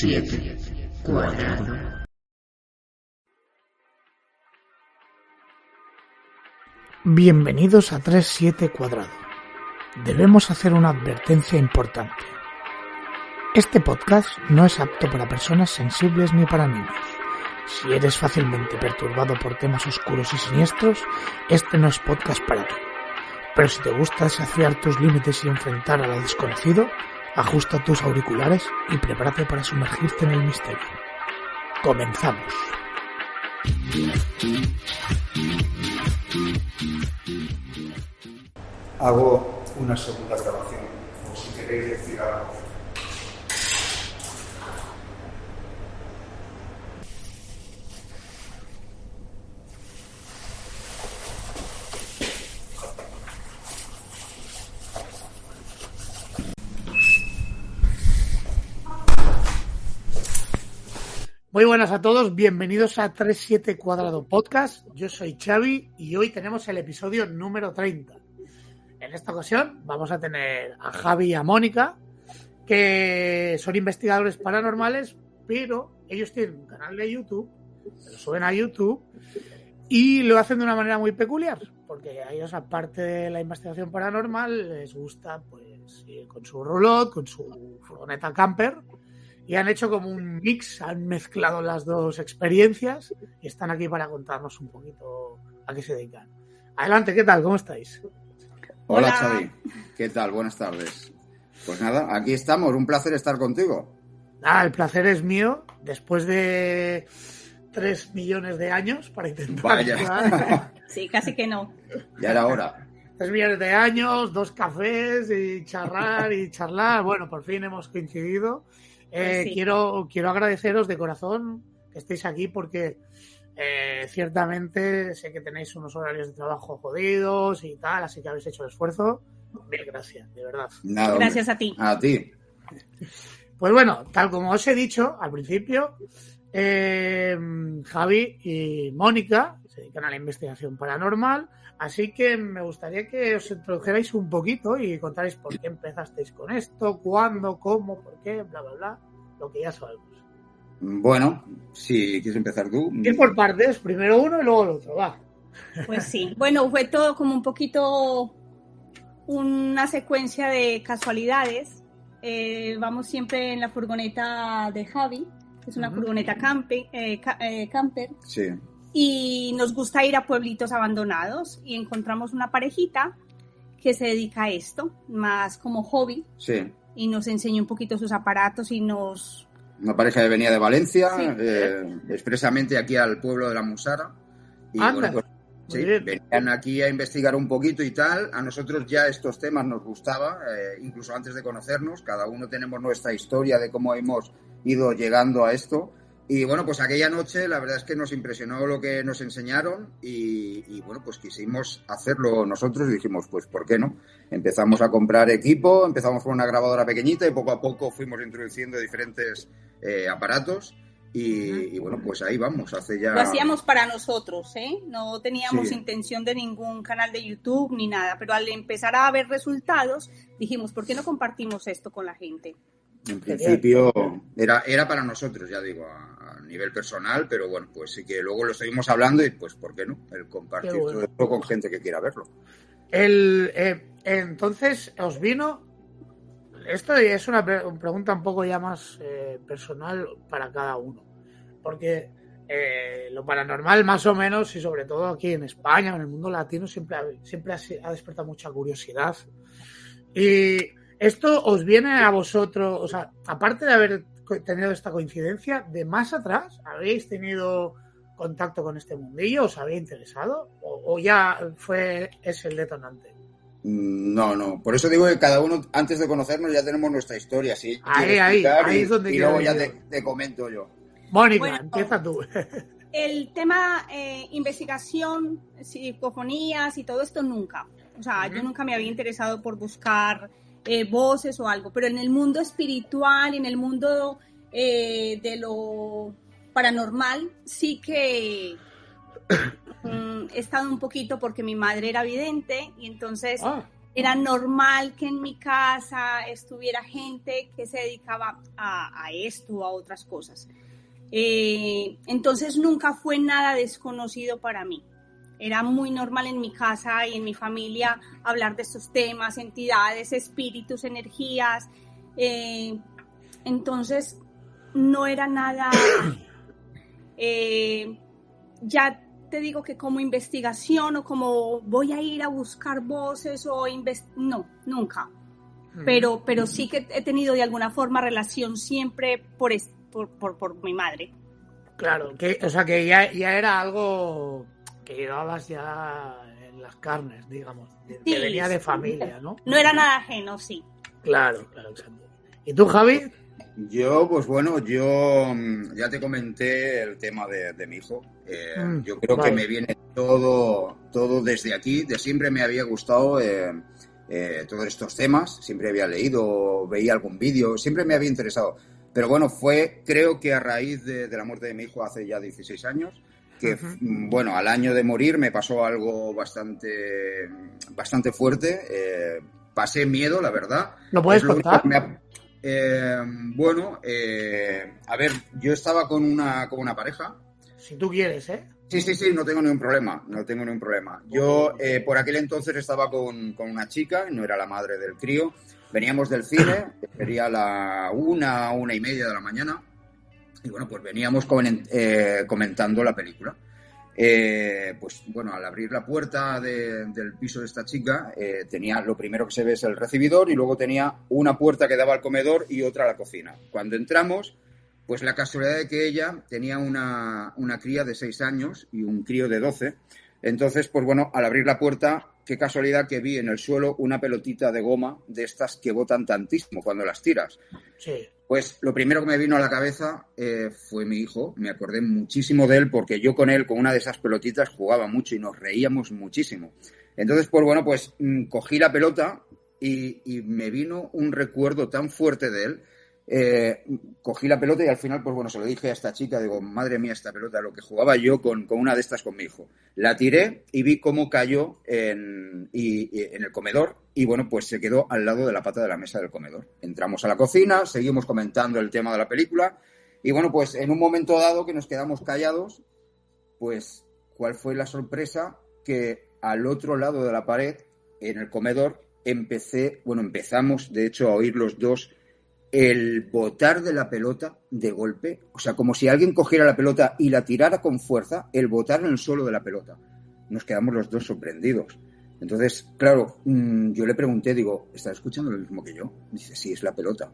7 cuadrado. Bienvenidos a 37 cuadrado. Debemos hacer una advertencia importante. Este podcast no es apto para personas sensibles ni para niños. Si eres fácilmente perturbado por temas oscuros y siniestros, este no es podcast para ti. Pero si te gusta desafiar tus límites y enfrentar a lo desconocido, ajusta tus auriculares y prepárate para sumergirte en el misterio. Comenzamos. hago una segunda grabación, o si queréis decir algo. Muy buenas a todos, bienvenidos a 37 Cuadrado Podcast. Yo soy Xavi y hoy tenemos el episodio número 30. En esta ocasión vamos a tener a Javi y a Mónica, que son investigadores paranormales, pero ellos tienen un canal de YouTube, se lo suben a YouTube y lo hacen de una manera muy peculiar, porque a ellos, aparte de la investigación paranormal, les gusta pues ir con su roulotte, con su furgoneta camper y han hecho como un mix, han mezclado las dos experiencias y están aquí para contarnos un poquito a qué se dedican. Adelante, ¿qué tal? ¿Cómo estáis? Hola, Hola. Xavi, ¿qué tal? Buenas tardes. Pues nada, aquí estamos, un placer estar contigo. Ah, el placer es mío, después de tres millones de años para intentar. Vaya. Sí, casi que no. Ya era hora. Tres millones de años, dos cafés y charlar y charlar. Bueno, por fin hemos coincidido. Eh, Pues sí. quiero, quiero agradeceros de corazón que estéis aquí porque eh, ciertamente sé que tenéis unos horarios de trabajo jodidos y tal, así que habéis hecho el esfuerzo. Mil gracias, de verdad. Nada. Gracias a ti. A ti. Pues bueno, tal como os he dicho al principio, eh, Javi y Mónica se dedican a la investigación paranormal, así que me gustaría que os introdujerais un poquito y contarais por qué empezasteis con esto, cuándo, cómo, por qué, bla, bla, bla, lo que ya sabemos. Bueno, si quieres empezar tú. Ir por partes, primero uno y luego el otro, va. Pues sí. Bueno, fue todo como un poquito una secuencia de casualidades. Eh, vamos siempre en la furgoneta de Javi, que es una furgoneta campe- eh, ca- eh, camper, Sí. Y nos gusta ir a pueblitos abandonados y encontramos una parejita que se dedica a esto, más como hobby, Sí. y nos enseña un poquito sus aparatos y nos... Una pareja que venía de Valencia, Sí. eh, expresamente aquí al pueblo de la Musara. Y Anda. bueno, pues, sí, venían aquí a investigar un poquito y tal. A nosotros ya estos temas nos gustaba, eh, incluso antes de conocernos. Cada uno tenemos nuestra historia de cómo hemos ido llegando a esto. Y bueno, pues aquella noche la verdad es que nos impresionó lo que nos enseñaron y, y, bueno, pues quisimos hacerlo nosotros y dijimos, pues ¿por qué no? Empezamos a comprar equipo, empezamos con una grabadora pequeñita y poco a poco fuimos introduciendo diferentes eh, aparatos y, y, bueno, pues ahí vamos, hace ya... Lo hacíamos para nosotros, ¿eh? No teníamos Sí. intención de ningún canal de YouTube ni nada, pero al empezar a ver resultados, dijimos, ¿por qué no compartimos esto con la gente? En principio era, era para nosotros, ya digo, a, a nivel personal, pero bueno, pues sí que luego lo seguimos hablando y pues, ¿por qué no? El compartir bueno. todo esto con gente que quiera verlo. El, eh, entonces, os vino. Esto es una pre- pregunta un poco ya más eh, personal para cada uno. Porque eh, lo paranormal, más o menos, y sobre todo aquí en España, en el mundo latino, siempre ha, siempre ha, ha despertado mucha curiosidad. Y esto os viene a vosotros, o sea, aparte de haber tenido esta coincidencia, de más atrás, habéis tenido contacto con este mundillo? ¿Os había interesado? ¿O, o ya fue es el detonante? Mm, No, no. Por eso digo que cada uno, antes de conocernos, ya tenemos nuestra historia. ¿sí? Ahí, ahí, ahí y, es donde y luego ya te, comento yo. Mónica, Bueno, empieza tú. El tema eh, investigación, psicofonías y todo esto nunca. O sea, yo nunca me había interesado por buscar eh, voces o algo, pero en el mundo espiritual, en el mundo eh, de lo paranormal, sí que mm, he estado un poquito porque mi madre era vidente y entonces Ah, era normal que en mi casa estuviera gente que se dedicaba a, a esto o a otras cosas. Eh, entonces nunca fue nada desconocido para mí. Era muy normal en mi casa y en mi familia hablar de estos temas, entidades, espíritus, energías. Eh, entonces no era nada... eh, ya te digo que como investigación o como voy a ir a buscar voces o no, nunca. Pero, pero sí que he tenido de alguna forma relación siempre por, por, por, por mi madre. Claro, que, o sea que ya, ya era algo que llevabas ya en las carnes, digamos, que Sí, venía de familia, ¿no? No era nada ajeno, sí. Claro, claro, exacto. ¿Y tú, Javi? Yo, pues bueno, yo mm, ya te comenté el tema de, de mi hijo. Eh, Mm, yo creo vale. que me viene todo, todo desde aquí. De siempre me había gustado eh, eh, todos estos temas. Siempre había leído, veía algún vídeo, siempre me había interesado. Pero bueno, fue, creo que a raíz de, de la muerte de mi hijo hace ya 16 años, que mm, bueno, al año de morir me pasó algo bastante, bastante fuerte. Eh, pasé miedo, la verdad. ¿Lo puedes lo contar? que me ha- eh, bueno, eh, a ver, yo estaba con una, con una pareja. Si tú quieres, ¿eh? Sí, sí, sí, no tengo ningún problema, no tengo ningún problema. Yo eh, por aquel entonces estaba con, con una chica, no era la madre del crío. Veníamos del cine, sería la una, una y media de la mañana. Y bueno, pues veníamos eh, comentando la película. Eh, pues bueno, al abrir la puerta de- del piso de esta chica, eh, tenía lo primero que se ve es el recibidor y luego tenía una puerta que daba al comedor y otra a la cocina. Cuando entramos, pues la casualidad de que ella tenía una, una cría de 6 años y un crío de 12. Entonces, pues bueno, al abrir la puerta, qué casualidad que vi en el suelo una pelotita de goma de estas que botan tantísimo cuando las tiras. Sí. Pues lo primero que me vino a la cabeza eh, fue mi hijo. Me acordé muchísimo de él porque yo con él, con una de esas pelotitas, jugaba mucho y nos reíamos muchísimo. Entonces, pues bueno, pues mm, cogí la pelota y, y me vino un recuerdo tan fuerte de él. Eh, cogí la pelota y al final, pues bueno, se lo dije a esta chica, digo, madre mía, esta pelota, lo que jugaba yo con, con una de estas con mi hijo. La tiré y vi cómo cayó en, y- en el comedor y bueno, pues se quedó al lado de la pata de la mesa del comedor. Entramos a la cocina, seguimos comentando el tema de la película y bueno, pues en un momento dado que nos quedamos callados, pues ¿cuál fue la sorpresa? Que al otro lado de la pared, en el comedor, empecé, bueno, empezamos de hecho a oír los dos el botar de la pelota de golpe, o sea, como si alguien cogiera la pelota y la tirara con fuerza, el botar en el suelo de la pelota. Nos quedamos los dos sorprendidos. Entonces, claro, mm, yo le pregunté, digo, ¿estás escuchando lo mismo que yo? Dice, sí, es la pelota.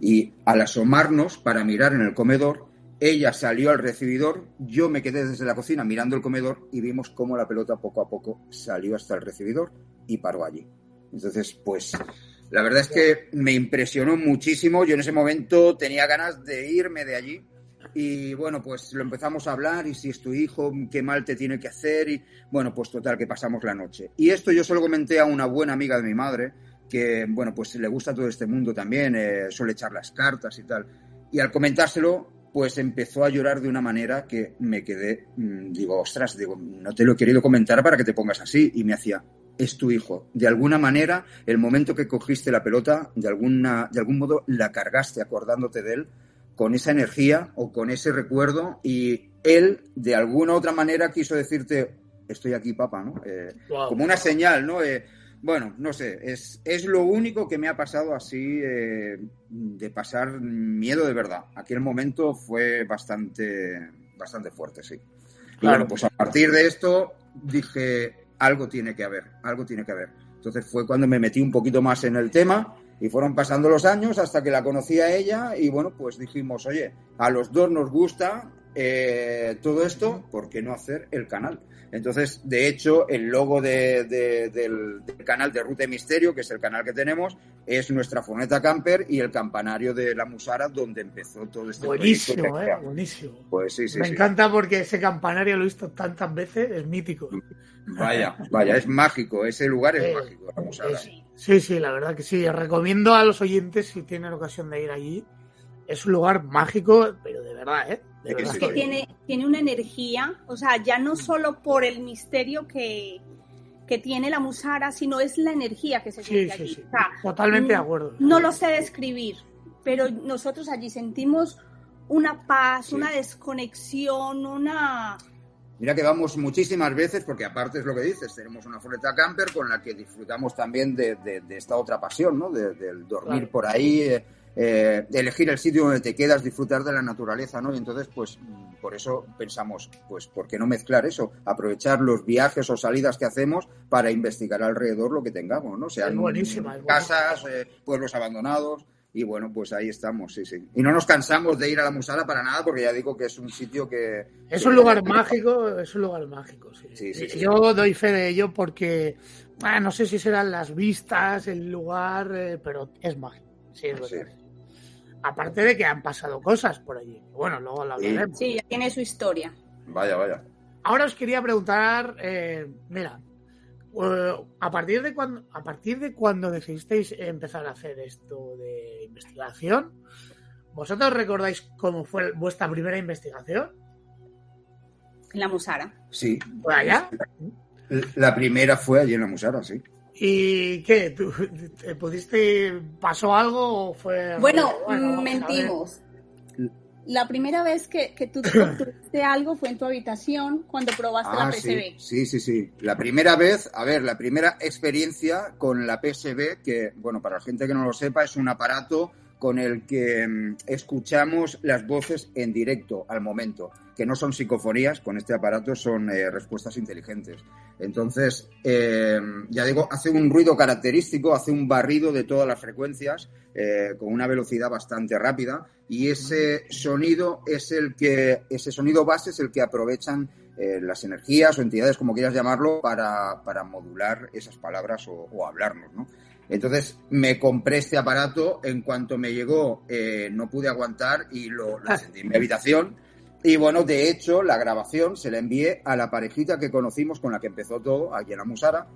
Y al asomarnos para mirar en el comedor, ella salió al recibidor, yo me quedé desde la cocina mirando el comedor y vimos cómo la pelota poco a poco salió hasta el recibidor y paró allí. Entonces, pues, la verdad es que me impresionó muchísimo. Yo en ese momento tenía ganas de irme de allí. Y bueno, pues lo empezamos a hablar y si es tu hijo, qué mal te tiene que hacer. Y bueno, pues total, que pasamos la noche. Y esto yo se lo comenté a una buena amiga de mi madre, que bueno, pues le gusta todo este mundo también, eh, suele echar las cartas y tal. Y al comentárselo, pues empezó a llorar de una manera que me quedé, mm, digo, ostras, digo, no te lo he querido comentar para que te pongas así. Y me hacía, es tu hijo. De alguna manera, el momento que cogiste la pelota, de, alguna, de algún modo la cargaste acordándote de él con esa energía o con ese recuerdo y él, de alguna otra manera, quiso decirte, estoy aquí, papá, ¿no? Eh, Wow. como una señal, ¿no? Eh, bueno, no sé, es, es lo único que me ha pasado así eh, de pasar miedo de verdad. Aquel momento fue bastante, bastante fuerte, sí. Claro. bueno, pues a partir de esto dije, algo tiene que haber, algo tiene que haber. Entonces fue cuando me metí un poquito más en el tema y fueron pasando los años hasta que la conocí a ella y bueno, pues dijimos, oye, a los dos nos gusta eh, todo esto, ¿por qué no hacer el canal? Entonces, de hecho, el logo de- de- del, del canal de Ruta de Misterio, que es el canal que tenemos, es nuestra furgoneta camper y el campanario de la Musara, donde empezó todo este Buenísimo, ¿eh? Buenísimo. Pues sí, sí, Me sí. encanta porque ese campanario lo he visto tantas veces, es mítico. Vaya, vaya, es mágico, ese lugar es Eh, mágico, la Musara. Es- sí, sí, la verdad que sí. Recomiendo a los oyentes, si tienen ocasión de ir allí, es un lugar mágico, pero de verdad, ¿eh? De Sí, verdad. sí, que sí. tiene, tiene una energía, o sea, ya no solo por el misterio que, que tiene la musara, sino es la energía que se Sí, siente sí, allí. sí. O sea, Totalmente de mm, acuerdo. No lo sé describir, pero nosotros allí sentimos una paz, Sí. una desconexión, una... Mira que vamos muchísimas veces, porque aparte es lo que dices, tenemos una furgoneta camper con la que disfrutamos también de, de- de esta otra pasión, ¿no? De- del dormir Claro. por ahí, eh, eh, de elegir el sitio donde te quedas, disfrutar de la naturaleza, ¿no? Y entonces, pues, mm, por eso pensamos, pues, ¿por qué no mezclar eso? Aprovechar los viajes o salidas que hacemos para investigar alrededor lo que tengamos, ¿no? Sean Es buenísima, es casas, eh, pueblos abandonados. Y bueno, pues ahí estamos, sí, sí. Y no nos cansamos de ir a la Musara para nada, porque ya digo que es un sitio que... Es un lugar mágico, es un lugar mágico, sí. Sí, sí, sí. Yo doy fe de ello porque ah, no sé si serán las vistas, el lugar, eh, pero es mágico. Sí, es Sí. verdad. Aparte de que han pasado cosas por allí. Bueno, luego lo Sí. hablaremos. Sí, ya tiene su historia. Vaya, vaya. Ahora os quería preguntar, eh, mira, eh, a partir de cuando, a partir de cuando decidisteis empezar a hacer esto de investigación, ¿vosotros recordáis cómo fue vuestra primera investigación? En la musara. Sí. ¿Fue allá? La primera fue allí en la Musara, sí. ¿Y qué? ¿Tú, te pudiste, pasó algo o fue? Bueno, mentimos. La primera vez que, que tú obtuviste algo fue en tu habitación cuando probaste la Ah, PCB. sí, sí, sí. La primera vez, a ver, la primera experiencia con la PSB, que, bueno, para la gente que no lo sepa, es un aparato con el que mm, escuchamos las voces en directo al momento, que no son psicofonías, con este aparato son eh, respuestas inteligentes. Entonces, eh, ya digo, hace un ruido característico, hace un barrido de todas las frecuencias eh, con una velocidad bastante rápida y ese sonido es el que, ese sonido base es el que aprovechan eh, las energías o entidades, como quieras llamarlo, para, para modular esas palabras o, o hablarnos, ¿no? Entonces me compré este aparato, en cuanto me llegó eh, no pude aguantar y lo, lo encendí en mi habitación. Y bueno, de hecho, la grabación se la envié a la parejita que conocimos con la que empezó todo, aquí en la Musara.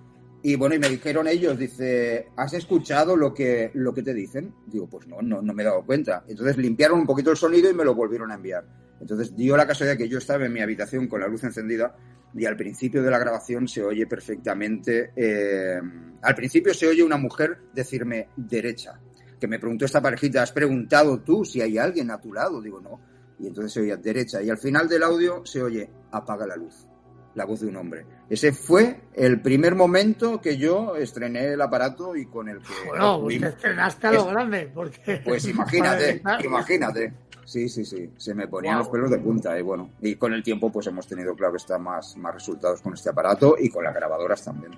Y bueno, y me dijeron ellos, dice, ¿has escuchado lo que, lo que te dicen? Digo, pues no, no, no me he dado cuenta. Entonces limpiaron un poquito el sonido y me lo volvieron a enviar. Entonces dio la casualidad que yo estaba en mi habitación con la luz encendida y al principio de la grabación se oye perfectamente, eh, al principio se oye una mujer decirme derecha, que me preguntó esta parejita, ¿has preguntado tú si hay alguien a tu lado? Digo, no. Y entonces se oye derecha y al final del audio se oye apaga la luz, la voz de un hombre. Ese fue el primer momento que yo estrené el aparato y con el que... Bueno, pues te concluimos. estrenaste a lo Es- grande, porque... Pues imagínate, imagínate. Sí, sí, sí, se me ponían los pelos de punta y bueno, y con el tiempo pues hemos tenido, claro, está más, más resultados con este aparato y con las grabadoras también.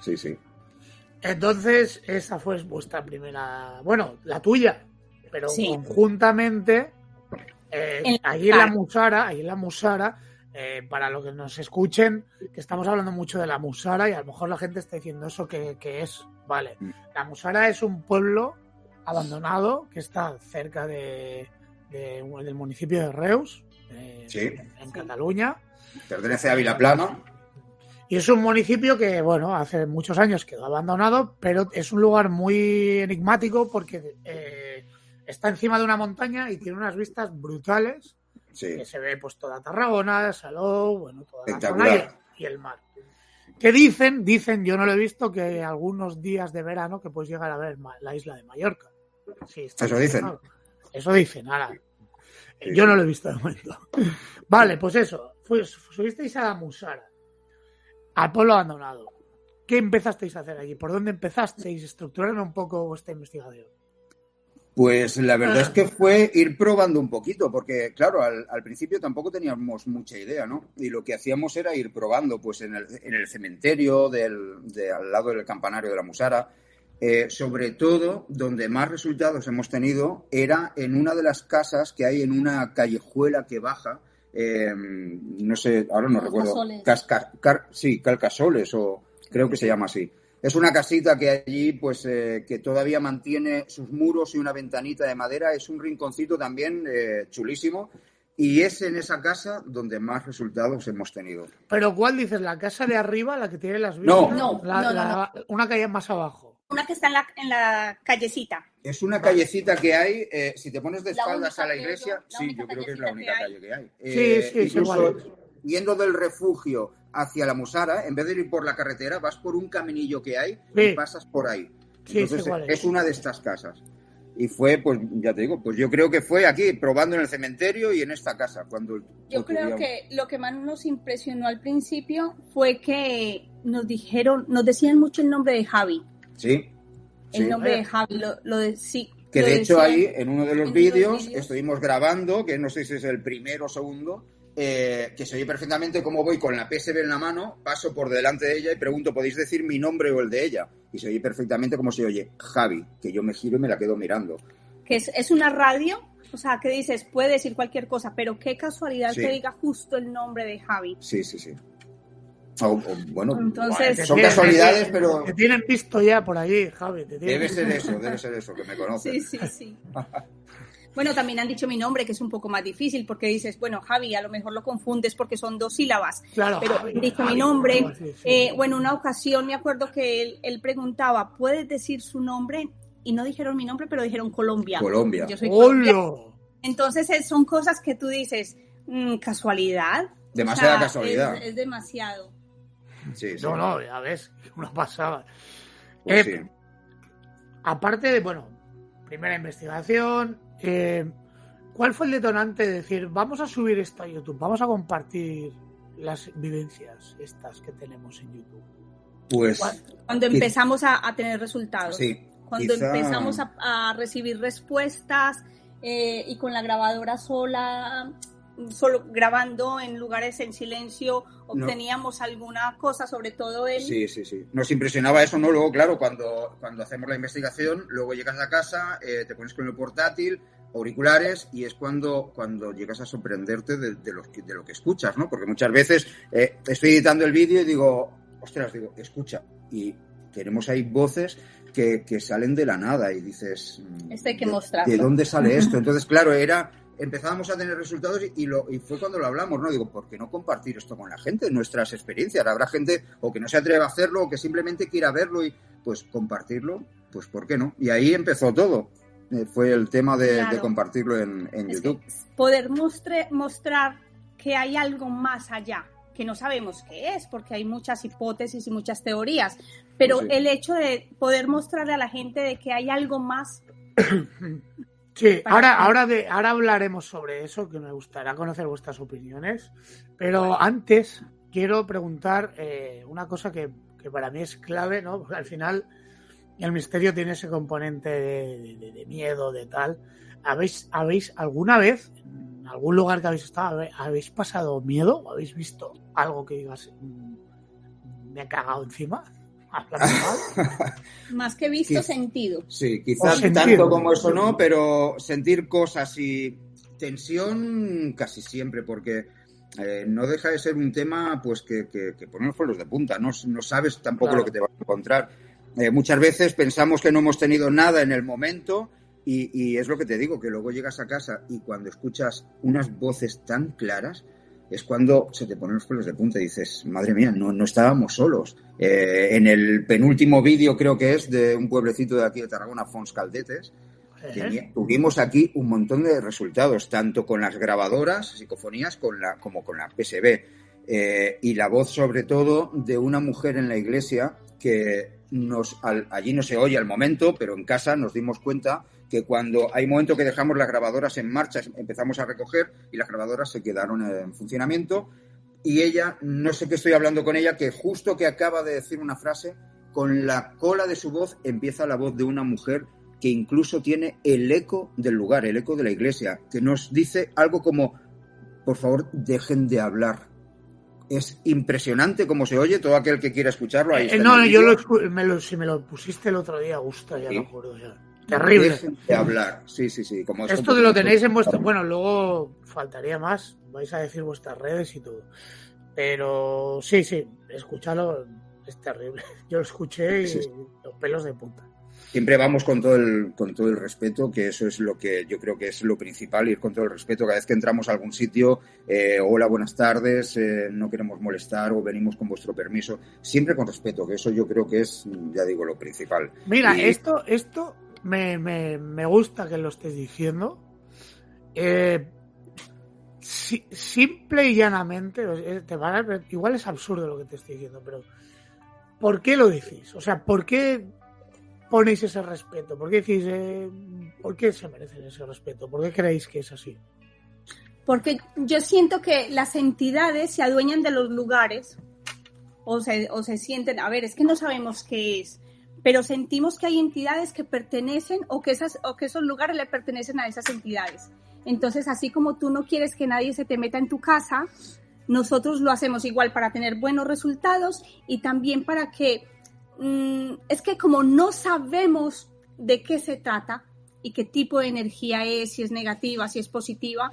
Sí, sí. Entonces, esa fue vuestra primera, bueno, la tuya, pero Sí. conjuntamente, eh, En la allí en la Musara. Ahí en la Musara, eh, para los que nos escuchen, que estamos hablando mucho de la Musara y a lo mejor la gente está diciendo eso que, que es, vale, Mm. la Musara es un pueblo abandonado que está cerca de, de- del municipio de Reus, eh, Sí. en Cataluña, Pertenece a Vilaplana. y es un municipio que, bueno, hace muchos años quedó abandonado, pero es un lugar muy enigmático porque eh, está encima de una montaña y tiene unas vistas brutales Sí, que se ve pues toda Tarragona, Salou, bueno, toda la zona y, y el mar. Que dicen, dicen, yo no lo he visto, que algunos días de verano que puedes llegar a ver la isla de Mallorca. Sí, está Eso dicen. Eso dicen, ahora. Sí, Yo no lo he visto de momento. Vale, pues eso. Pues, subisteis a la Musara, al pueblo abandonado. ¿Qué empezasteis a hacer allí? ¿Por dónde empezasteis? Estructuraron un poco vuestra investigación. Pues la verdad Ah. es que fue ir probando un poquito, porque claro, al, al principio tampoco teníamos mucha idea, ¿no? Y lo que hacíamos era ir probando, pues en el, en el cementerio del, de, al lado del campanario de la Musara. Eh, sobre todo, donde más resultados hemos tenido era en una de las casas que hay en una callejuela que baja eh, no sé, ahora no recuerdo. Casca- car- sí, Calcasoles o creo que se llama así. Es una casita que allí, pues, eh, que todavía mantiene sus muros y una ventanita de madera. Es un rinconcito también eh, chulísimo. Y es en esa casa donde más resultados hemos tenido. Pero ¿cuál dices? ¿La casa de arriba, la que tiene las No. vistas? No, La- no, no, la- Una calle más abajo. Una que está en la, en la callecita. Es una callecita que hay, eh, si te pones de espaldas a la iglesia, yo, la sí, yo creo que es la única calle que hay. Sí, Eh, sí, sí, incluso igual es. yendo del refugio hacia la Musara, en vez de ir por la carretera, vas por un caminillo que hay Sí. y pasas por ahí. Sí, Entonces, sí, es. es una de estas casas. Y fue, pues ya te digo, pues yo creo que fue aquí, probando en el cementerio y en esta casa. cuando Yo creo que lo que más nos impresionó al principio fue que nos dijeron, nos decían mucho el nombre de Javi. Sí. El sí. nombre Eh. de Javi, lo, lo de sí. Que de hecho decían. ahí, en uno de los vídeos. estuvimos grabando, que no sé si es el primero o segundo, eh, que se oye perfectamente cómo voy con la PSB en la mano, paso por delante de ella y pregunto, ¿podéis decir mi nombre o el de ella? Y se oye perfectamente cómo se oye Javi, que yo me giro y me la quedo mirando. que es, es una radio, o sea, que dices, puede decir cualquier cosa, pero qué casualidad Sí. que diga justo el nombre de Javi. Sí, sí, sí. O- o, bueno, Entonces- son casualidades, pero Te tienen visto ya por allí, Javi. te debe ser eso, debe ser eso, que me conocen. Sí, sí, sí. Bueno, también han dicho mi nombre, que es un poco más difícil, porque dices, bueno, Javi, a lo mejor lo confundes porque son dos sílabas. Claro, pero Javi, han dicho Javi, mi nombre. Javi, sí, sí. Eh, bueno, una ocasión me acuerdo que él, él preguntaba, ¿puedes decir su nombre? Y no dijeron mi nombre, pero dijeron Colombia. Colombia. Yo soy colombiana. ¡Hola! Entonces eh, son cosas que tú dices, mm, casualidad. Demasiada O sea, casualidad. Es, es demasiado. Sí, sí. No, no, ya ves, una pasada. Pues Eh, sí. Aparte de, bueno, primera investigación, eh, ¿cuál fue el detonante de decir, vamos a subir esto a YouTube, vamos a compartir las vivencias estas que tenemos en YouTube? Pues Cuando empezamos a, a tener resultados. sí. Cuando quizá- empezamos a, a recibir respuestas eh, y con la grabadora sola, solo grabando en lugares en silencio, obteníamos alguna cosa, sobre todo él. Sí, sí, sí. Nos impresionaba eso, ¿no? Luego, claro, cuando, cuando hacemos la investigación, luego llegas a casa, eh, te pones con el portátil, auriculares, y es cuando, cuando llegas a sorprenderte de, de los que- de lo que escuchas, ¿no? Porque muchas veces eh, estoy editando el vídeo y digo, ostras, digo, escucha, y tenemos ahí voces que, que salen de la nada y dices, Esto hay que ¿de- mostrarlo. ¿De dónde sale esto? Entonces, claro, era empezábamos a tener resultados y, y lo, y fue cuando lo hablamos, ¿no? Digo, ¿por qué no compartir esto con la gente, nuestras experiencias? Habrá gente o que no se atreva a hacerlo o que simplemente quiera verlo y pues compartirlo, pues ¿por qué no? Y ahí empezó todo. Eh, fue el tema de, Claro. de compartirlo en, en Es que YouTube. poder mostre- mostrar que hay algo más allá, que no sabemos qué es, porque hay muchas hipótesis y muchas teorías, pero Pues sí. el hecho de poder mostrarle a la gente de que hay algo más, Sí, ahora, ahora, de, ahora hablaremos sobre eso, que me gustaría conocer vuestras opiniones. Pero antes quiero preguntar eh, una cosa que, que para mí es clave, ¿no? Porque al final el misterio tiene ese componente de, de- de miedo, de tal. ¿Habéis, ¿Habéis alguna vez, en algún lugar que habéis estado, habéis pasado miedo? ¿O ¿Habéis visto algo que digas, "Mm, me he cagado encima? Más que visto, sentido. Sí, quizás tanto como eso no, pero sentir cosas y tensión casi siempre, porque eh, no deja de ser un tema pues que, que, que pone los pelos de punta, no, no sabes tampoco Claro. lo que te vas a encontrar. Eh, muchas veces pensamos que no hemos tenido nada en el momento y, y es lo que te digo, que luego llegas a casa y cuando escuchas unas voces tan claras, es cuando se te ponen los pelos de punta y dices, madre mía, no, no estábamos solos. Eh, en el penúltimo vídeo creo que es de un pueblecito de aquí de Tarragona, Fons Caldetes, ¿Eh? tenía- tuvimos aquí un montón de resultados, tanto con las grabadoras, psicofonías, con la, como con la PSB. Eh, y la voz, sobre todo, de una mujer en la iglesia que nos, al- allí no se oye al momento, pero en casa nos dimos cuenta que cuando hay momento que dejamos las grabadoras en marcha, empezamos a recoger y las grabadoras se quedaron en funcionamiento. Y ella, no sé qué estoy hablando con ella, que justo que acaba de decir una frase, con la cola de su voz empieza la voz de una mujer que incluso tiene el eco del lugar, el eco de la iglesia, que nos dice algo como, por favor, dejen de hablar. Es impresionante cómo se oye, todo aquel que quiera escucharlo. Ahí Eh, está no, yo lo, me lo- si me lo pusiste el otro día, gusto, ya Sí. lo acuerdo ya. Terrible. Dejen de hablar. Sí, sí, sí. Como Esto de lo tenéis en vuestro. Bueno, luego faltaría más. Vais a decir vuestras redes y todo. Pero sí, sí, escúchalo. Es terrible. Yo lo escuché y Sí, sí. los pelos de punta. Siempre vamos con todo el con todo el respeto, que eso es lo que yo creo que es lo principal, ir con todo el respeto. Cada vez que entramos a algún sitio, eh, hola, buenas tardes, eh, no queremos molestar o venimos con vuestro permiso, siempre con respeto, que eso yo creo que es, ya digo, lo principal. Mira, Y- esto, esto me, me, me gusta que lo estés diciendo. Eh, si- simple y llanamente, te van a- igual es absurdo lo que te estoy diciendo, pero ¿por qué lo decís? O sea, ¿por qué ponéis ese respeto? ¿Por qué decís, eh, por qué se merecen ese respeto? ¿Por qué creéis que es así? Porque yo siento que las entidades se adueñan de los lugares o se, o se sienten, a ver, es que no sabemos qué es, pero sentimos que hay entidades que pertenecen o que, esas, o que esos lugares le pertenecen a esas entidades. Entonces, así como tú no quieres que nadie se te meta en tu casa, nosotros lo hacemos igual para tener buenos resultados y también para que, mm, es que como no sabemos de qué se trata y qué tipo de energía es, si es negativa, si es positiva,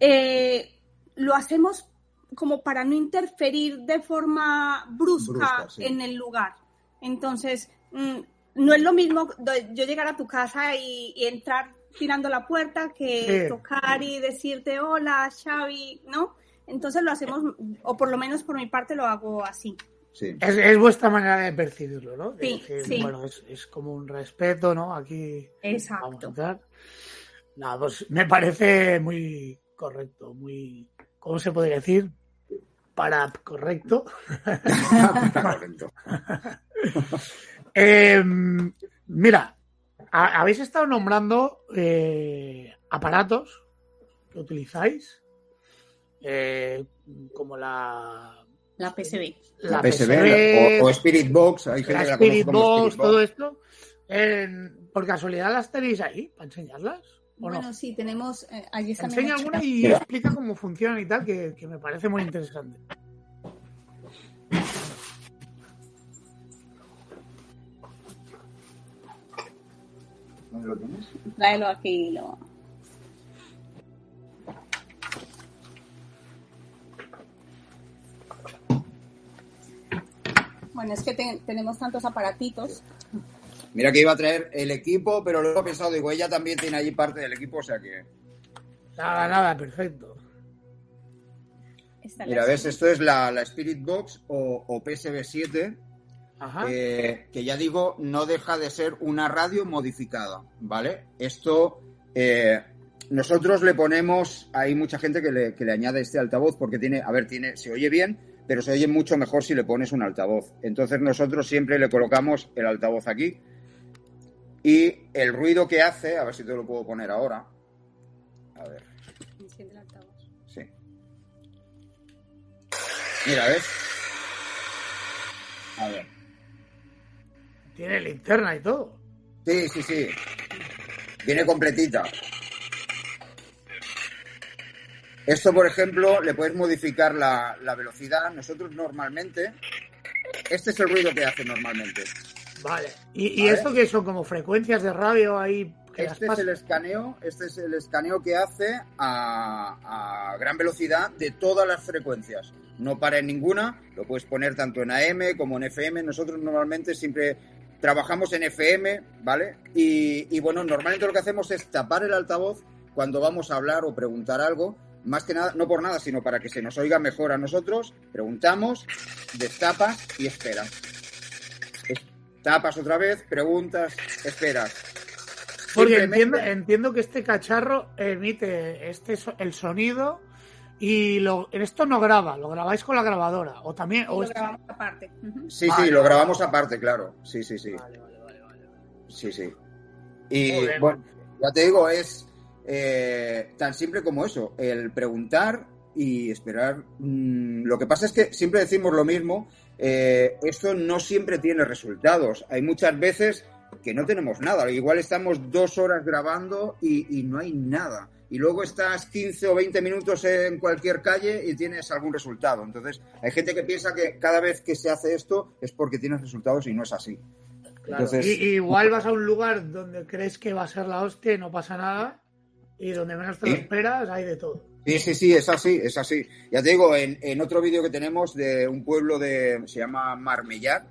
eh, lo hacemos como para no interferir de forma brusca, Brusca, sí. en el lugar. Entonces, mm, no es lo mismo yo llegar a tu casa y, y entrar tirando la puerta que Sí. tocar y decirte hola, Xavi, ¿no? Entonces lo hacemos, o por lo menos por mi parte lo hago así. Sí. Es, es vuestra manera de percibirlo, ¿no? De Sí, decir, sí. Bueno, es, es como un respeto, ¿no? Aquí vamos a entrar. Nada, pues me parece muy correcto, muy, ¿cómo se podría decir? Para correcto. Correcto. Eh, mira, ha- habéis estado nombrando eh, aparatos que utilizáis, eh, como la, La PCB. La PSB o, o Spirit Box, hay gente la que la conoce Spirit como Box, Spirit Box. todo esto. Eh, ¿Por casualidad las tenéis ahí para enseñarlas? ¿O Bueno, no? sí, tenemos, eh, allí está Enseña alguna y explica cómo funcionan y tal, que, que me parece muy interesante. Lo tienes? Tráelo aquí y lo... Bueno, es que te- tenemos tantos aparatitos. Mira que iba a traer el equipo, pero luego he pensado, digo, ella también tiene allí parte del equipo, o sea que... Nada, nada, perfecto. Esta Mira, ves, esto es la, la Spirit Box o, o PSB7, Ajá. Eh, que ya digo, no deja de ser una radio modificada, ¿vale? Esto, eh, nosotros le ponemos, hay mucha gente que le, que le añade este altavoz porque tiene, a ver, tiene, se oye bien, pero se oye mucho mejor si le pones un altavoz. Entonces nosotros siempre le colocamos el altavoz aquí y el ruido que hace, a ver si te lo puedo poner ahora. A ver, Enciende el altavoz. sí. Mira, ¿ves? A ver. Tiene linterna y todo. Sí, sí, sí. Viene completita. Esto, por ejemplo, le puedes modificar la, la velocidad. Nosotros normalmente, este es el ruido que hace normalmente. Vale. ¿Y, y Vale. esto que son como frecuencias de radio ahí que las Este es el escaneo, este es el escaneo que hace a, a gran velocidad de todas las frecuencias. No para en ninguna, lo puedes poner tanto en AM como en FM. Nosotros normalmente siempre trabajamos en FM, ¿vale? Y, y bueno, normalmente lo que hacemos es tapar el altavoz cuando vamos a hablar o preguntar algo. Más que nada, no por nada, sino para que se nos oiga mejor a nosotros. Preguntamos, destapas y esperas. Es- Tapas otra vez, preguntas, esperas. Porque Simplemente- entiendo, entiendo que este cacharro emite este el sonido y lo, en esto no graba, lo grabáis con la grabadora. O también. O lo es- grabamos aparte. Sí, Vale, sí, lo vale. grabamos aparte, claro. Sí, sí, sí. Vale, vale, vale, vale. Sí, sí. Y Joder. bueno, ya te digo, es eh, tan simple como eso, el preguntar y esperar. Mm, lo que pasa es que siempre decimos lo mismo, eh, esto no siempre tiene resultados. Hay muchas veces que no tenemos nada. Igual estamos dos horas grabando y, y no hay nada. Y luego estás 15 o 20 minutos en cualquier calle y tienes algún resultado. Entonces, hay gente que piensa que cada vez que se hace esto es porque tienes resultados y no es así. Claro. Entonces, Y- y igual vas a un lugar donde crees que va a ser la hostia y no pasa nada, y donde menos te lo esperas hay de todo. Sí, sí, sí, es así, es así. Ya te digo, en, en otro vídeo que tenemos de un pueblo de, se llama Marmellar,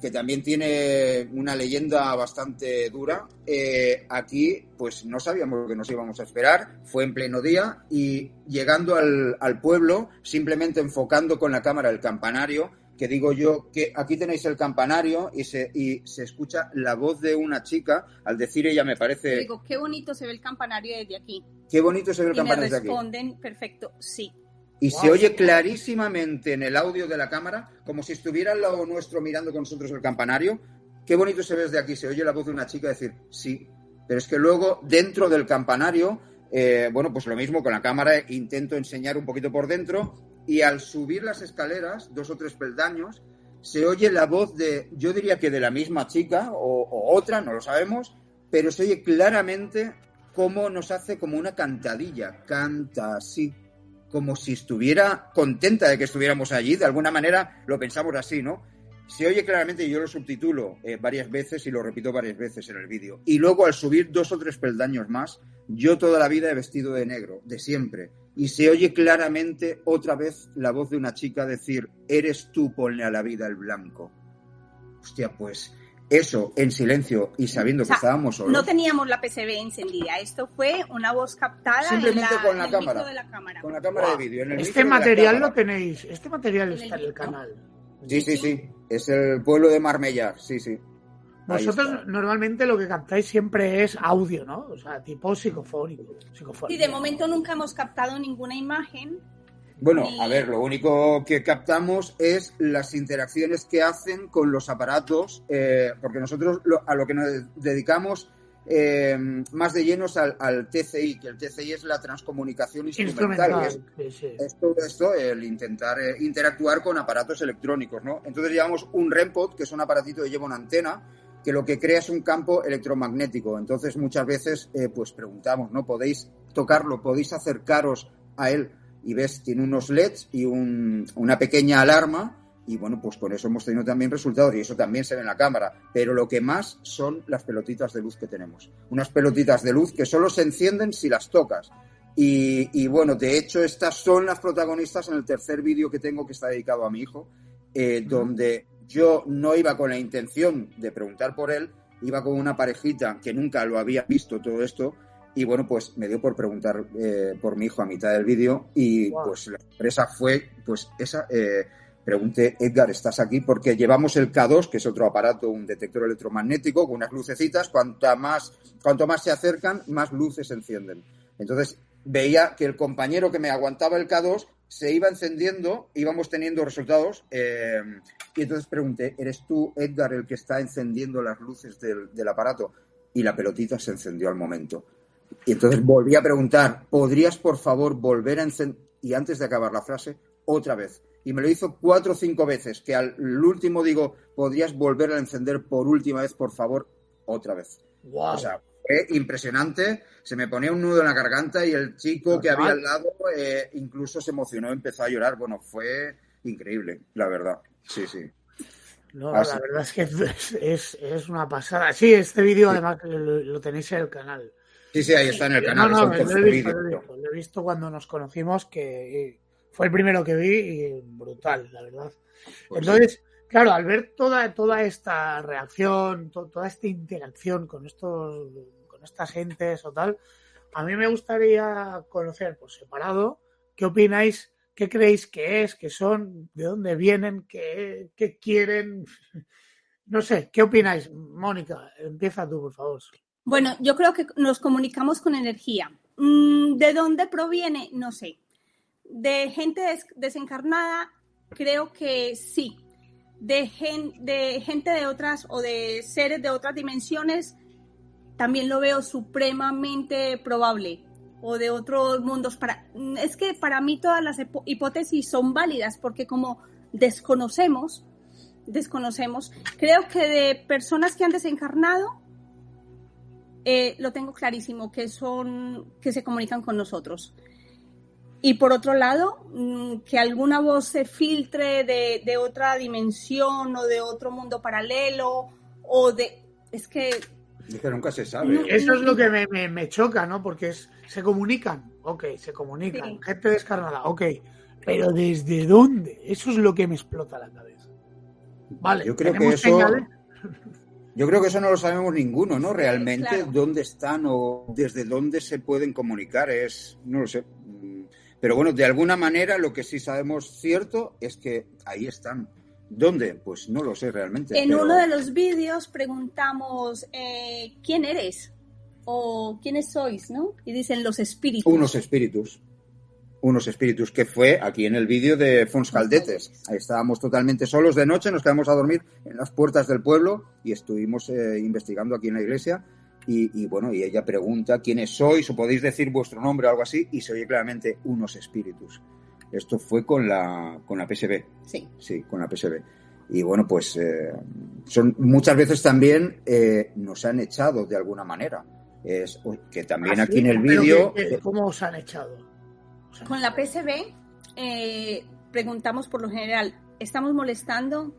que también tiene una leyenda bastante dura, eh, aquí pues no sabíamos lo que nos íbamos a esperar, fue en pleno día y llegando al, al pueblo, simplemente enfocando con la cámara el campanario, que digo yo que aquí tenéis el campanario y se, y se escucha la voz de una chica, al decir ella me parece, Digo, qué bonito se ve el campanario desde aquí. qué bonito se ve el Y campanario desde aquí. responden, perfecto, sí. Y Wow. se oye clarísimamente en el audio de la cámara, como si estuviera al lado nuestro mirando con nosotros el campanario. Qué bonito se ve desde aquí. Se oye la voz de una chica decir sí. Pero es que luego, dentro del campanario, eh, bueno, pues lo mismo con la cámara, intento enseñar un poquito por dentro. Y al subir las escaleras, dos o tres peldaños, se oye la voz de, yo diría que de la misma chica o, o otra, no lo sabemos, pero se oye claramente cómo nos hace como una cantadilla. Canta así como si estuviera contenta de que estuviéramos allí, de alguna manera lo pensamos así, ¿no? Se oye claramente, y yo lo subtitulo eh, varias veces y lo repito varias veces en el vídeo. Y luego al subir dos o tres peldaños más, yo toda la vida he vestido de negro, de siempre. Y se oye claramente otra vez la voz de una chica decir, eres tú, ponle a la vida el blanco. Hostia, pues eso en silencio y sabiendo O sea, que estábamos solos. No teníamos la PCB encendida. Esto fue una voz captada Simplemente en la, con la en el cámara. de la cámara. Con la cámara Wow. de vídeo. en el Este material lo tenéis, este material En está el en el canal. Sí, sí, sí. Es el pueblo de Marmellar, sí, sí. Vosotros normalmente lo que captáis siempre es audio, ¿no? O sea, tipo psicofónico. psicofónico. Y de momento nunca hemos captado ninguna imagen. Bueno, Y- a ver, lo único que captamos es las interacciones que hacen con los aparatos, eh, porque nosotros lo- a lo que nos dedicamos eh, más de llenos al, al TCI, que el TCI es la transcomunicación instrumental. que es Instrumental. sí, sí. es todo esto, el intentar eh, interactuar con aparatos electrónicos, ¿no? Entonces llevamos un REMPOD, que es un aparatito que lleva una antena, que lo que crea es un campo electromagnético. Entonces muchas veces, eh, pues preguntamos, ¿no? ¿Podéis tocarlo? ¿Podéis acercaros a él? Y ves, tiene unos LEDs y un- una pequeña alarma. Y bueno, pues con eso hemos tenido también resultados y eso también se ve en la cámara. Pero lo que más son las pelotitas de luz que tenemos. Unas pelotitas de luz que solo se encienden si las tocas. Y, y, bueno, de hecho, estas son las protagonistas en el tercer vídeo que tengo que está dedicado a mi hijo, eh, donde yo no iba con la intención de preguntar por él, iba con una parejita que nunca lo había visto todo esto. Y bueno, pues me dio por preguntar eh, por mi hijo a mitad del vídeo y Wow. pues la sorpresa fue pues esa. Eh, pregunté, Edgar, ¿estás aquí? Porque llevamos el K2, que es otro aparato, un detector electromagnético con unas lucecitas. Cuanta más, cuanto más se acercan, más luces se encienden. Entonces veía que el compañero que me aguantaba el K2 se iba encendiendo, íbamos teniendo resultados. eh, y entonces pregunté, ¿eres tú, Edgar, el que está encendiendo las luces del, del aparato? Y la pelotita se encendió al momento. Y entonces volví a preguntar, ¿podrías por favor volver a encender? Y antes de acabar la frase, otra vez. Y me lo hizo cuatro o cinco veces, que al último digo, ¿podrías volver a encender por última vez, por favor? Otra vez. Guau. O sea, fue impresionante. Se me ponía un nudo en la garganta y el chico que había al lado eh, incluso se emocionó, empezó a llorar. Bueno, fue increíble, la verdad. Sí, sí. No, Ah, la verdad es que es, es, es una pasada. Sí, este vídeo además lo, lo tenéis en el canal. Sí, sí, ahí está en el canal. no, no, lo he, visto, lo, he visto, lo he visto cuando nos conocimos, que eh, fue el primero que vi y brutal, la verdad. Pues Entonces, claro, al ver toda, toda esta reacción, to- toda esta interacción con estos, con estas gentes o tal, a mí me gustaría conocer por separado qué opináis, qué creéis que es, qué son, de dónde vienen, qué, qué quieren. No sé, ¿qué opináis? Mónica, empieza tú, por favor. Bueno, yo creo que nos comunicamos con energía. Mm, ¿De dónde proviene? No sé. De gente des- desencarnada, creo que sí. De, de gente de otras o de seres de otras dimensiones, también lo veo supremamente probable. O de otros mundos. Para, mm, es que para mí todas las hipótesis son válidas porque como desconocemos, desconocemos, creo que de personas que han desencarnado, eh, lo tengo clarísimo, que son, que se comunican con nosotros. Y por otro lado, mm, que alguna voz se filtre de, de otra dimensión o de otro mundo paralelo o de... Es que Es que nunca se sabe. Eso es lo que me, me- me choca, ¿no? Porque es, se comunican, ok, se comunican, Sí. gente descarnada, ok, pero ¿desde dónde? Eso es lo que me explota la cabeza. Vale, Yo creo que tenemos eso- señales, Yo creo que eso no lo sabemos ninguno, ¿no? Realmente claro. dónde están o desde dónde se pueden comunicar es, no lo sé. Pero bueno, de alguna manera lo que sí sabemos cierto es que ahí están. ¿Dónde? Pues no lo sé realmente. En pero- uno de los vídeos preguntamos eh, quién eres o quiénes sois, ¿no? Y dicen los espíritus. Unos espíritus. Unos espíritus, que fue aquí en el vídeo de Fons Caldetes. Ahí estábamos totalmente solos de noche, nos quedamos a dormir en las puertas del pueblo y estuvimos eh, investigando aquí en la iglesia. Y, y, bueno, y ella pregunta quiénes sois o podéis decir vuestro nombre o algo así y se oye claramente unos espíritus. Esto fue con la, con la PSB. Sí. Sí, con la PSB. Y bueno, pues eh, son muchas veces también eh, nos han echado de alguna manera. Es que también ¿Ah, aquí en el vídeo. ¿Cómo os han echado? Con la PSB eh, preguntamos por lo general, ¿estamos molestando?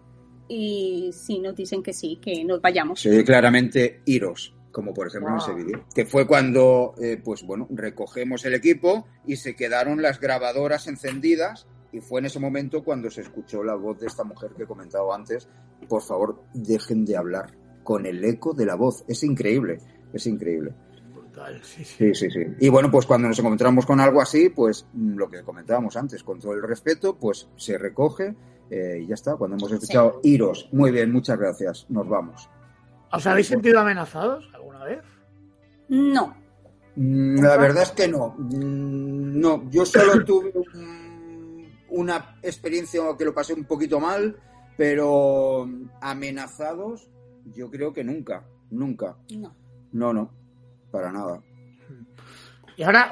Y sí, nos dicen que sí, que nos vayamos. se oye claramente iros, como por ejemplo en Wow. ese vídeo, que fue cuando, eh, pues bueno, recogemos el equipo y se quedaron las grabadoras encendidas y fue en ese momento cuando se escuchó la voz de esta mujer que he comentado antes, por favor, dejen de hablar con el eco de la voz, es increíble, es increíble. Brutal, sí, sí. Sí, sí, sí. Y bueno, pues cuando nos encontramos con algo así, pues mm, lo que comentábamos antes, con todo el respeto, pues se recoge eh, y ya está. Cuando hemos escuchado iros, muy bien, muchas gracias, nos vamos. ¿Os habéis sentido amenazados alguna vez? No. Mm, La verdad es que no. Mm, No, yo solo tuve un- una experiencia que lo pasé un poquito mal, pero amenazados, yo creo que nunca, nunca. No. No, no, para nada. Y ahora,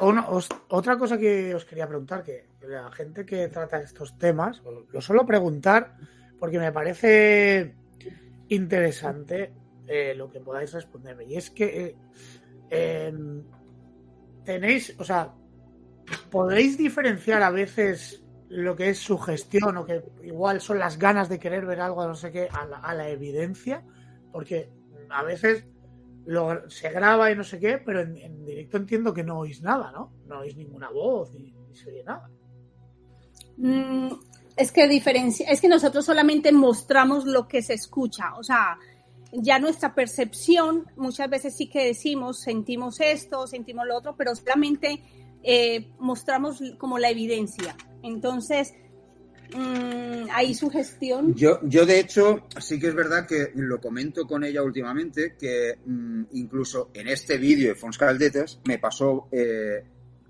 otra cosa que os quería preguntar, que la gente que trata estos temas, lo suelo preguntar porque me parece interesante eh, lo que podáis responderme. Y es que eh, em, tenéis, o sea, podéis diferenciar a veces lo que es sugestión o que igual son las ganas de querer ver algo, no sé qué, a la evidencia, porque a veces lo, se graba y no sé qué, pero en, directo entiendo que no oís nada, ¿no? No oís ninguna voz ni, ni se oye nada. Mm, es que diferencia, es que nosotros solamente mostramos lo que se escucha, o sea, ya nuestra percepción muchas veces sí que decimos, sentimos esto, sentimos lo otro, pero solamente eh, mostramos como la evidencia. Entonces, mm, hay sugestión. Yo, yo, de hecho, sí que es verdad que lo comento con ella últimamente, que mm, incluso en este vídeo de Fons Caldetes me pasó eh,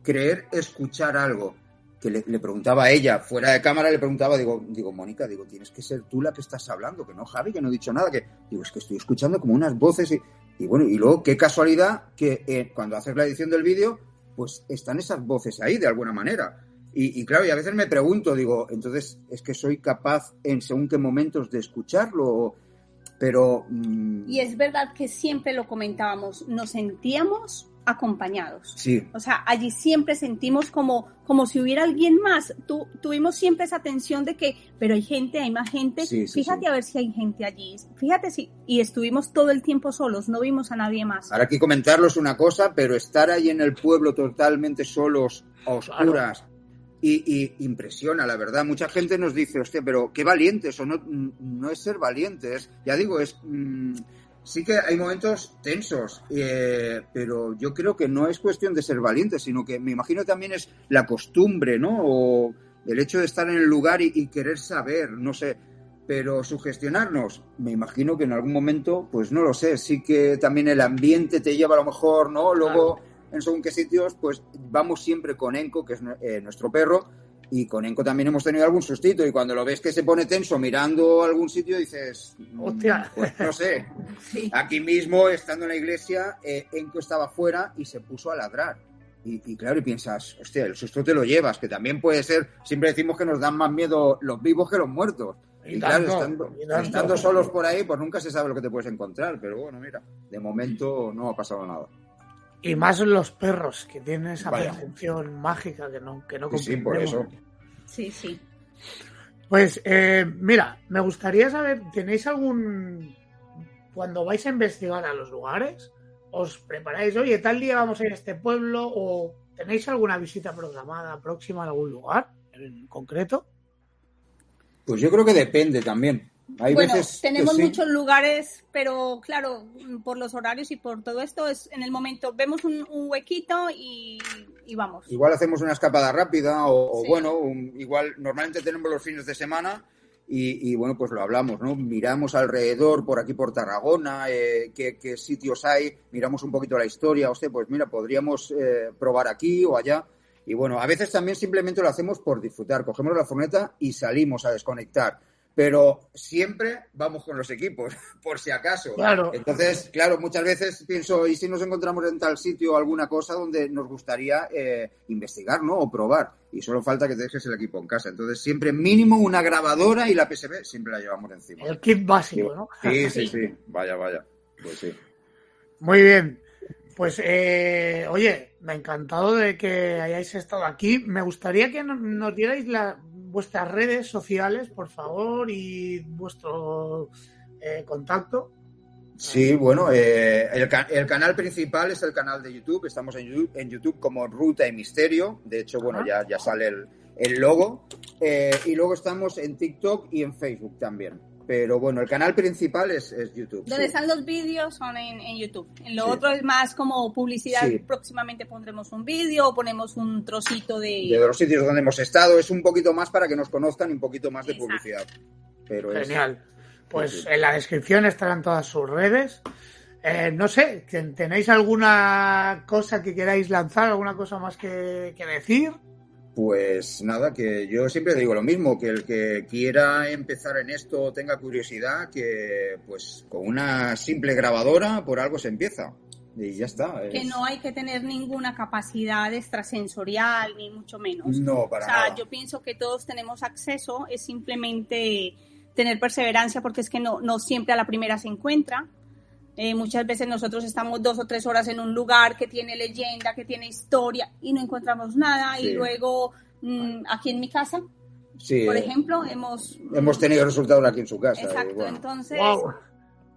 creer escuchar algo que le, preguntaba a ella, fuera de cámara, le preguntaba, digo, digo, Mónica, digo, tienes que ser tú la que estás hablando, que no, Javi, que no he dicho nada, que digo, es que estoy escuchando como unas voces y, y bueno, y luego qué casualidad que eh, cuando haces la edición del vídeo, pues están esas voces ahí de alguna manera. Y, y, claro, y a veces me pregunto, digo, entonces, ¿es que soy capaz en según qué momentos de escucharlo? Pero... Mmm... Y es verdad que siempre lo comentábamos, nos sentíamos acompañados. Sí. O sea, allí siempre sentimos como, como si hubiera alguien más. Tu, tuvimos siempre esa tensión de que, pero hay gente, hay más gente. Sí, sí, Fíjate sí. a ver si hay gente allí. Fíjate si. Y estuvimos todo el tiempo solos, no vimos a nadie más. Ahora aquí comentarlo es una cosa, pero estar ahí en el pueblo totalmente solos, a oscuras. Claro. Y, y, impresiona, la verdad. Mucha gente nos dice, hostia, pero qué valientes, o no, no es ser valientes. Ya digo, es. Mmm, sí que hay momentos tensos, eh, pero yo creo que no es cuestión de ser valiente, sino que me imagino también es la costumbre, ¿no? O el hecho de estar en el lugar y, y querer saber, no sé. Pero sugestionarnos, me imagino que en algún momento, pues no lo sé, sí que también el ambiente te lleva a lo mejor, ¿no? Luego, claro. En según qué sitios, pues vamos siempre con Enco, que es eh, nuestro perro, y con Enco también hemos tenido algún sustito y cuando lo ves que se pone tenso mirando a algún sitio dices, hostia, pues no sé. Sí. Aquí mismo, estando en la iglesia, eh, Enco estaba fuera y se puso a ladrar. Y, y, claro, y piensas, hostia, el susto te lo llevas, que también puede ser, siempre decimos que nos dan más miedo los vivos que los muertos. Y, y claro, tanto, estando, y estando solos por ahí, pues nunca se sabe lo que te puedes encontrar. Pero bueno, mira, de momento no ha pasado nada. Y más los perros, que tienen esa Vaya. percepción mágica que no, que no sí, sí, por eso. Sí, sí. Pues, eh, mira, me gustaría saber, ¿tenéis algún, cuando vais a investigar a los lugares, os preparáis, oye, tal día vamos a ir a este pueblo o tenéis alguna visita programada próxima a algún lugar en concreto? Pues yo creo que depende también. Hay bueno, veces tenemos sí. muchos lugares, pero claro, por los horarios y por todo esto, es en el momento vemos un, un huequito y, y vamos. Igual hacemos una escapada rápida o, bueno, un- igual normalmente tenemos los fines de semana y, y, bueno, pues lo hablamos, ¿no? Miramos alrededor, por aquí por Tarragona, eh, qué, qué sitios hay, miramos un poquito la historia, hostia, pues mira, podríamos eh, probar aquí o allá. Y bueno, a veces también simplemente lo hacemos por disfrutar, cogemos la furgoneta y salimos a desconectar. Pero siempre vamos con los equipos, por si acaso. Claro. Entonces, claro, muchas veces pienso, ¿y si nos encontramos en tal sitio alguna cosa donde nos gustaría eh, investigar, ¿no? O probar. Y solo falta que te dejes el equipo en casa. Entonces, siempre mínimo una grabadora y la PSP siempre la llevamos encima. El kit básico, ¿no? Sí, sí, sí. Vaya, vaya. Pues sí. Muy bien. Pues, eh, oye, me ha encantado de que hayáis estado aquí. Me gustaría que no- nos dierais la- vuestras redes sociales, por favor, y vuestro eh, contacto. Sí, bueno, eh, el, el canal principal es el canal de YouTube. Estamos en YouTube, en YouTube como Ruta y Misterio. De hecho, bueno, Ajá. ya, ya sale el, el logo. Eh, y luego estamos en TikTok y en Facebook también. Pero bueno, el canal principal es, es YouTube. Donde sí. están los vídeos son en, en YouTube. En lo Sí. otro es más como publicidad. Sí. Próximamente pondremos un vídeo o ponemos un trocito de... de los sitios donde hemos estado. Es un poquito más para que nos conozcan y un poquito más de Exacto. publicidad. Pero es- Genial. Pues en la descripción estarán todas sus redes. Eh, no sé, ¿ten- ¿tenéis alguna cosa que queráis lanzar? ¿Alguna cosa más que, que decir? Pues nada, que yo siempre digo lo mismo, que el que quiera empezar en esto tenga curiosidad, que pues con una simple grabadora por algo se empieza. Y ya está. Que no hay que tener ninguna capacidad extrasensorial, ni mucho menos. No, para o sea, nada. yo pienso que todos tenemos acceso, es simplemente tener perseverancia porque es que no, no siempre a la primera se encuentra. Eh, muchas veces nosotros estamos dos o tres horas en un lugar que tiene leyenda, que tiene historia y no encontramos nada. Sí. Y luego mm, aquí en mi casa, Sí, por ejemplo, hemos... hemos tenido resultados aquí en su casa. Exacto, bueno. entonces... Wow.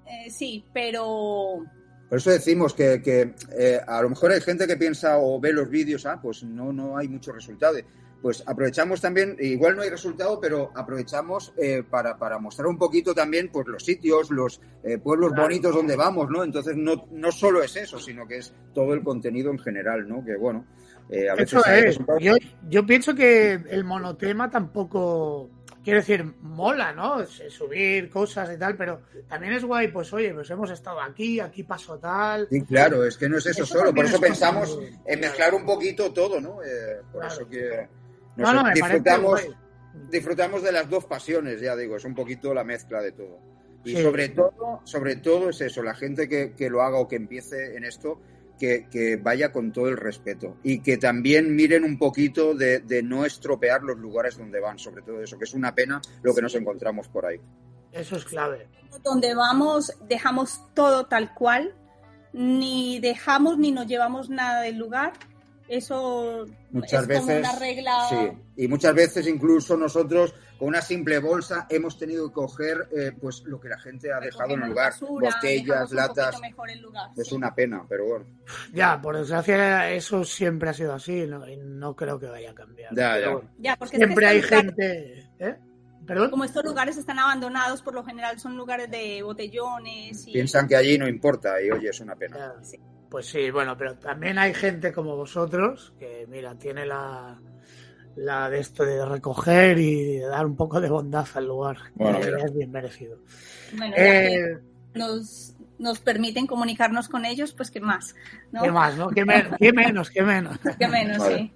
eh, sí, pero... Por eso decimos que, que, eh, a lo mejor hay gente que piensa o ve los vídeos, ah, pues no, no hay mucho resultado. Pues aprovechamos también, igual no hay resultado, pero aprovechamos eh, para, para mostrar un poquito también pues los sitios, los eh, pueblos Claro. bonitos donde vamos, ¿no? Entonces no, no solo es eso, sino que es todo el contenido en general, ¿no? Que bueno, eh, a veces Eso es. Yo, yo pienso que el monotema tampoco, quiero decir, mola, ¿no? Subir cosas y tal, pero también es guay, pues oye, pues hemos estado aquí, aquí pasó tal. Sí, claro, es que no es eso, Eso solo, por eso es pensamos en mezclar un poquito todo, ¿no? Eh, por Claro. eso que No, sé, no, me parece disfrutamos, disfrutamos de las dos pasiones, ya digo, es un poquito la mezcla de todo. Y Sí. sobre todo, sobre todo es eso, la gente que, que lo haga o que empiece en esto, que, que vaya con todo el respeto y que también miren un poquito de, de no estropear los lugares donde van, sobre todo eso, que es una pena lo que nos encontramos por ahí. Eso es clave. donde vamos dejamos todo tal cual, ni dejamos ni nos llevamos nada del lugar. Eso Muchas es veces, como una regla. sí, y muchas veces incluso nosotros con una simple bolsa hemos tenido que coger eh, pues lo que la gente ha dejado en el lugar, basura, botellas, un latas, poquito mejor el lugar, es sí. una pena, pero bueno, Ya, por desgracia, eso siempre ha sido así ¿no? y no creo que vaya a cambiar. Ya, ya. bueno, Ya, porque es que Siempre hay gente. ¿eh? ¿Perdón? Como estos lugares están abandonados, por lo general son lugares de botellones y piensan que allí no importa y oye, es una pena. Ya. Sí. Pues sí, bueno, pero también hay gente como vosotros que, mira, tiene la, la de esto de recoger y de dar un poco de bondad al lugar. Bueno, que es bien merecido. bueno, ya que Eh, nos, nos permiten comunicarnos con ellos, pues qué más, ¿no? ¿Qué más, no? ¿Qué, men- qué menos, qué menos? Qué menos, Vale. sí.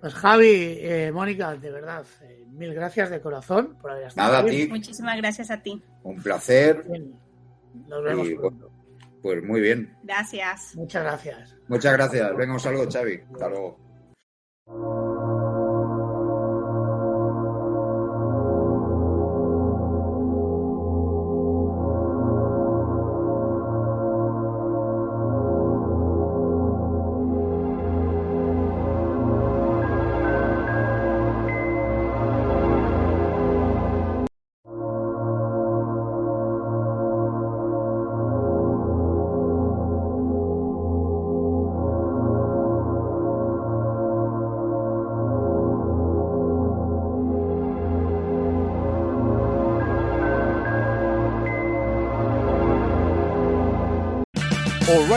Pues Javi, eh, Mónica, de verdad, eh, mil gracias de corazón por haber estado Nada, a aquí. ti, Muchísimas gracias a ti. un placer, Bien, Nos vemos Y, pronto. Pues muy bien. Gracias. Muchas gracias. Muchas gracias, venga un saludo Xavi, hasta luego.